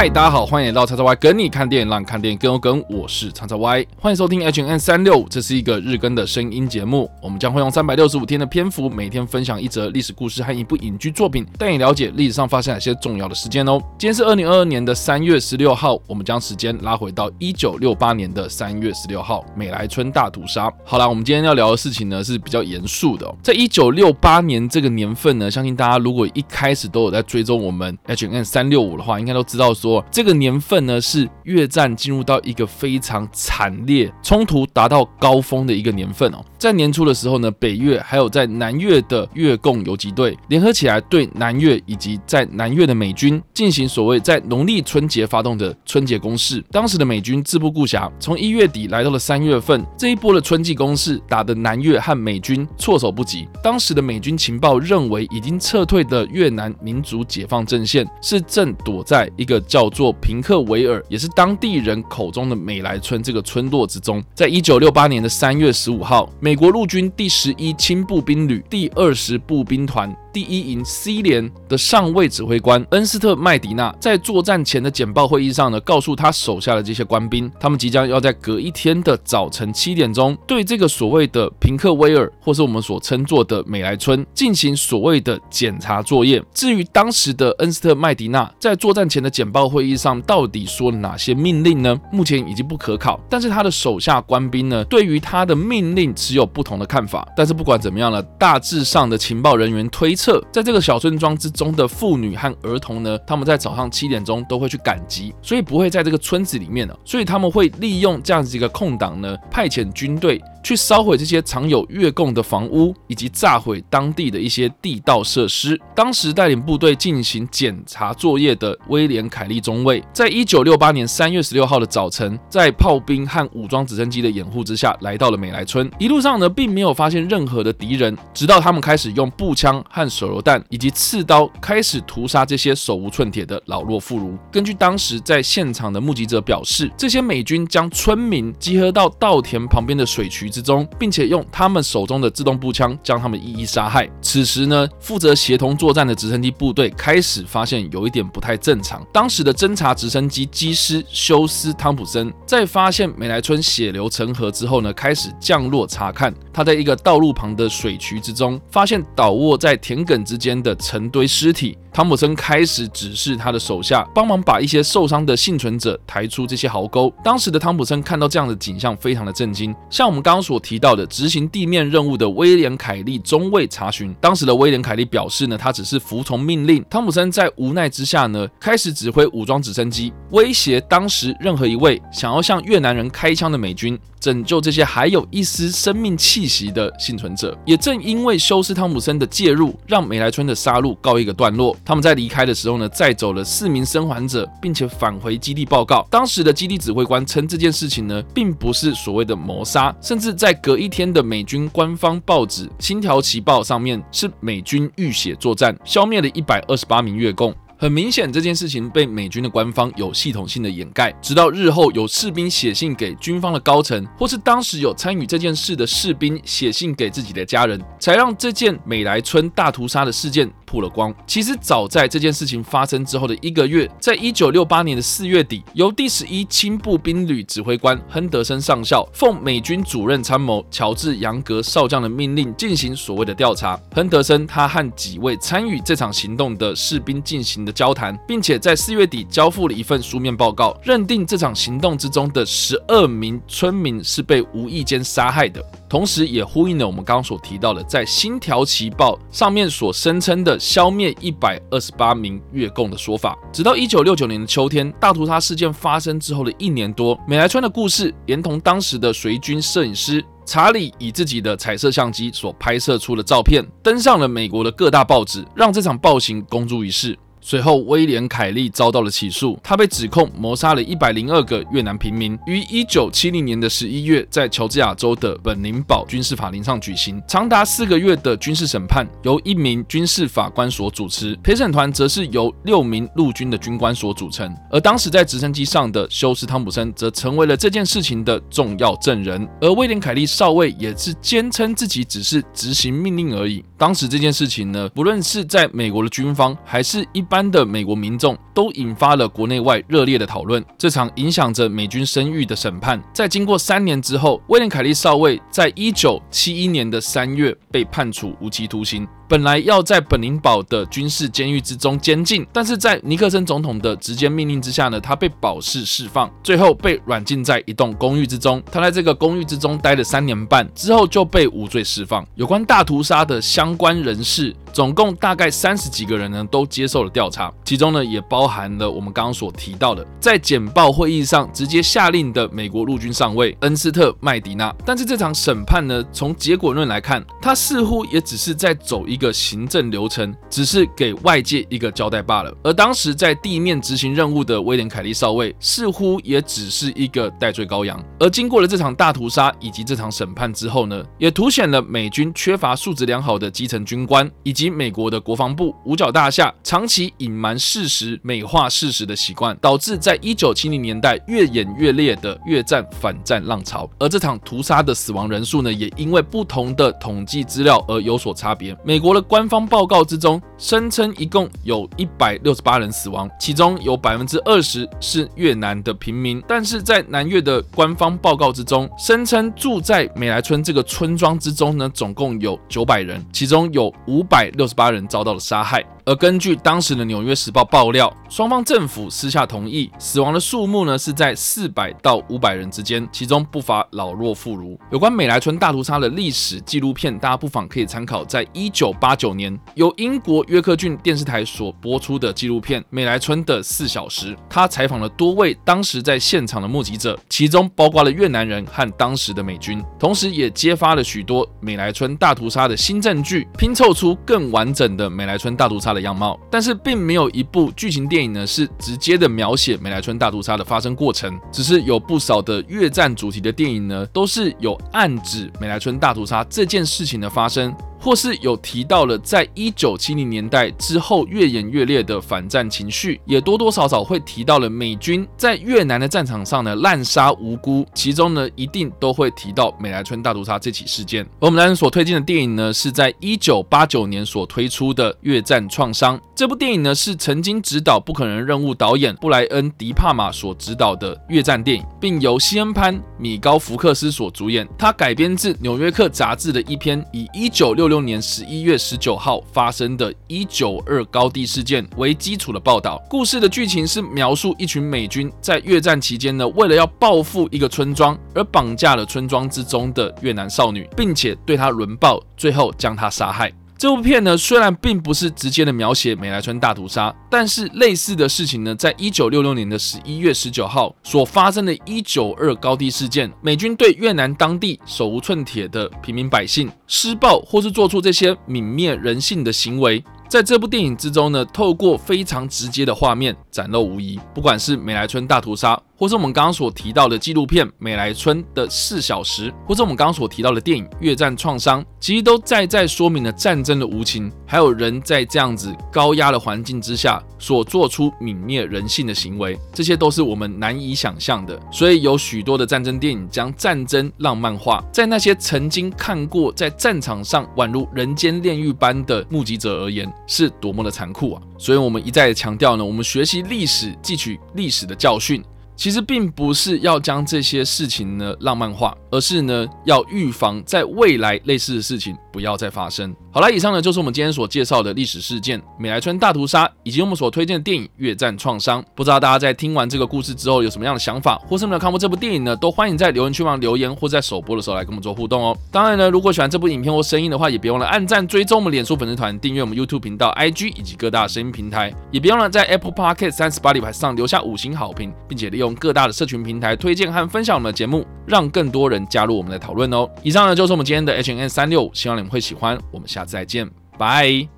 嗨，大家好，欢迎来到叉叉 Y 跟你看电影，让看电影更有梗。我是叉叉 Y，欢迎收听 H N 三六五，这是一个日更的声音节目。我们将会用三百六十五天的篇幅，每天分享一则历史故事和一部影剧作品，带你了解历史上发生哪些重要的事件哦。今天是二零二二年的三月十六号，我们将时间拉回到一九六八年的三月十六号，美来春大屠杀。好啦，我们今天要聊的事情呢是比较严肃的哦。在一九六八年这个年份呢，相信大家如果一开始都有在追踪我们 H N 三六五的话，应该都知道。说这个年份呢，是越战进入到一个非常惨烈、冲突达到高峰的一个年份哦。在年初的时候呢，北越还有在南越的越共游击队联合起来，对南越以及在南越的美军进行所谓在农历春节发动的春节攻势。当时的美军自不顾辖，从一月底来到了三月份，这一波的春季攻势打得南越和美军措手不及。当时的美军情报认为，已经撤退的越南民族解放阵线是正躲在一个叫叫做平克维尔，也是当地人口中的美莱村这个村落之中。在一九六八年的三月十五号，美国陆军第十一轻步兵旅第二十步兵团。第一营 C 连的上尉指挥官恩斯特麦迪纳在作战前的简报会议上呢，告诉他手下的这些官兵，他们即将要在隔一天的早晨七点钟，对这个所谓的平克威尔，或是我们所称作的美莱村进行所谓的检查作业。至于当时的恩斯特麦迪纳在作战前的简报会议上到底说了哪些命令呢？目前已经不可考。但是他的手下官兵呢，对于他的命令持有不同的看法。但是不管怎么样呢，大致上的情报人员推。测在这个小村庄之中的妇女和儿童呢，他们在早上七点钟都会去赶集，所以不会在这个村子里面呢，所以他们会利用这样子一个空档呢，派遣军队。去烧毁这些藏有越共的房屋，以及炸毁当地的一些地道设施。当时带领部队进行检查作业的威廉·凯利中尉，在一九六八年三月十六号的早晨，在炮兵和武装直升机的掩护之下，来到了美莱村。一路上呢，并没有发现任何的敌人，直到他们开始用步枪和手榴弹以及刺刀开始屠杀这些手无寸铁的老弱妇孺。根据当时在现场的目击者表示，这些美军将村民集合到稻田旁边的水渠之中，并且用他们手中的自动步枪将他们一一杀害。此时呢，负责协同作战的直升机部队开始发现有一点不太正常。当时的侦察直升机机师休斯·汤普森在发现美莱村血流成河之后呢，开始降落查看。他在一个道路旁的水渠之中，发现倒卧在田埂之间的成堆尸体。汤普森开始指示他的手下帮忙把一些受伤的幸存者抬出这些壕沟。当时的汤普森看到这样的景象，非常的震惊。像我们刚刚所提到的，执行地面任务的威廉·凯利中尉查询，当时的威廉·凯利表示呢，他只是服从命令。汤普森在无奈之下呢，开始指挥武装直升机，威胁当时任何一位想要向越南人开枪的美军。拯救这些还有一丝生命气息的幸存者，也正因为休斯·汤姆森的介入，让美莱村的杀戮告一个段落。他们在离开的时候呢，载走了四名生还者，并且返回基地报告。当时的基地指挥官称这件事情呢，并不是所谓的谋杀，甚至在隔一天的美军官方报纸《星条旗报》上面，是美军浴血作战，消灭了一百二十八名越共。很明显，这件事情被美军的官方有系统性的掩盖，直到日后有士兵写信给军方的高层，或是当时有参与这件事的士兵写信给自己的家人，才让这件美莱村大屠杀的事件曝了光。其实早在这件事情发生之后的一个月，在一九六八年的四月底，由第十一轻步兵旅指挥官亨德森上校奉美军主任参谋乔治杨格少将的命令进行所谓的调查。亨德森他和几位参与这场行动的士兵进行的交谈，并且在四月底交付了一份书面报告，认定这场行动之中的十二名村民是被无意间杀害的，同时也呼应了我们刚刚所提到的，在《星条旗报》上面所声称的消灭一百二十八名越共的说法。直到一九六九年的秋天，大屠杀事件发生之后的一年多，美莱村的故事，连同当时的随军摄影师查理以自己的彩色相机所拍摄出的照片，登上了美国的各大报纸，让这场暴行公诸于世。随后，威廉·凯利遭到了起诉，他被指控谋杀了一百零二个越南平民。于一九七零年的十一月，在乔治亚州的本宁堡军事法庭上举行长达四个月的军事审判，由一名军事法官所主持，陪审团则是由六名陆军的军官所组成。而当时在直升机上的休斯·汤普森则成为了这件事情的重要证人，而威廉·凯利少尉也是坚称自己只是执行命令而已。当时这件事情呢，不论是在美国的军方，还是一般的美国民众都引发了国内外热烈的讨论。这场影响着美军声誉的审判，在经过三年之后，威廉·凯利少尉在一九七一年的三月被判处无期徒刑。本来要在本宁堡的军事监狱之中监禁，但是在尼克森总统的直接命令之下呢，他被保释释放，最后被软禁在一栋公寓之中。他在这个公寓之中待了三年半之后就被无罪释放。有关大屠杀的相关人士，总共大概三十几个人呢，都接受了调查，其中呢也包含了我们刚刚所提到的，在简报会议上直接下令的美国陆军上尉恩斯特麦迪纳。但是这场审判呢，从结果论来看，他似乎也只是在走一个行政流程，只是给外界一个交代罢了。而当时在地面执行任务的威廉凯利少尉，似乎也只是一个代罪羔羊。而经过了这场大屠杀以及这场审判之后呢，也凸显了美军缺乏素质良好的基层军官以。及美国的国防部五角大厦长期隐瞒事实、美化事实的习惯，导致在一九七零年代越演越烈的越战反战浪潮。而这场屠杀的死亡人数呢，也因为不同的统计资料而有所差别。美国除了官方报告之中声称一共有一百六十八人死亡，其中有百分之二十是越南的平民。但是在南越的官方报告之中声称住在美莱村这个村庄之中呢，总共有九百人，其中有五百。六十八人遭到了杀害。而根据当时的《纽约时报》爆料，双方政府私下同意，死亡的数目呢是在四百到五百人之间，其中不乏老弱妇孺。有关美莱村大屠杀的历史纪录片，大家不妨可以参考，在一九八九年由英国约克郡电视台所播出的纪录片《美莱村的四小时》，他采访了多位当时在现场的目击者，其中包括了越南人和当时的美军，同时也揭发了许多美莱村大屠杀的新证据，拼凑出更完整的美莱村大屠杀的样貌，但是并没有一部剧情电影呢是直接的描写美莱村大屠杀的发生过程，只是有不少的越战主题的电影呢，都是有暗指美莱村大屠杀这件事情的发生。或是有提到了，在一九七零年代之后越演越烈的反战情绪，也多多少少会提到了美军在越南的战场上呢滥杀无辜，其中呢一定都会提到美莱村大屠杀这起事件。而我们男人所推荐的电影呢，是在一九八九年所推出的《越战创伤》。这部电影呢是曾经执导《不可能任务》导演布莱恩·迪帕玛所执导的越战电影，并由西恩·潘·米高福克斯所主演。他改编自《纽约客》杂志的一篇以一九六六年十一月十九号发生的一九二高地事件为基础的报道，故事的剧情是描述一群美军在越战期间呢，为了要报复一个村庄而绑架了村庄之中的越南少女，并且对她轮暴，最后将她杀害。这部片呢，虽然并不是直接的描写美莱村大屠杀，但是类似的事情呢，在一九六六年的十一月十九号所发生的一九二高地事件，美军对越南当地手无寸铁的平民百姓施暴，或是做出这些泯灭人性的行为。在这部电影之中呢，透过非常直接的画面展露无遗。不管是美莱村大屠杀，或是我们刚刚所提到的纪录片《美莱村的四小时》，或者我们刚刚所提到的电影《越战创伤》，其实都在在说明了战争的无情，还有人在这样子高压的环境之下所做出泯灭人性的行为，这些都是我们难以想象的。所以有许多的战争电影将战争浪漫化，在那些曾经看过在战场上宛如人间炼狱般的目击者而言，是多么的残酷啊！所以，我们一再强调呢，我们学习历史，汲取历史的教训。其实并不是要将这些事情呢浪漫化，而是呢要预防在未来类似的事情不要再发生。好了，以上呢就是我们今天所介绍的历史事件——美莱村大屠杀，以及我们所推荐的电影《越战创伤》。不知道大家在听完这个故事之后有什么样的想法，或是没有看过这部电影呢？都欢迎在留言区旁留言，或在首播的时候来跟我们做互动哦。当然呢，如果喜欢这部影片或声音的话，也别忘了按赞、追踪我们脸书粉丝团、订阅我们 YouTube 频道、IG 以及各大声音平台，也别忘了在 Apple Podcast 三十八里牌上留下五星好评，并且利用各大的社群平台推荐和分享我们的节目，让更多人加入我们的讨论哦。以上呢就是我们今天的 HNS 三六，希望你们会喜欢。我们下次再见，拜。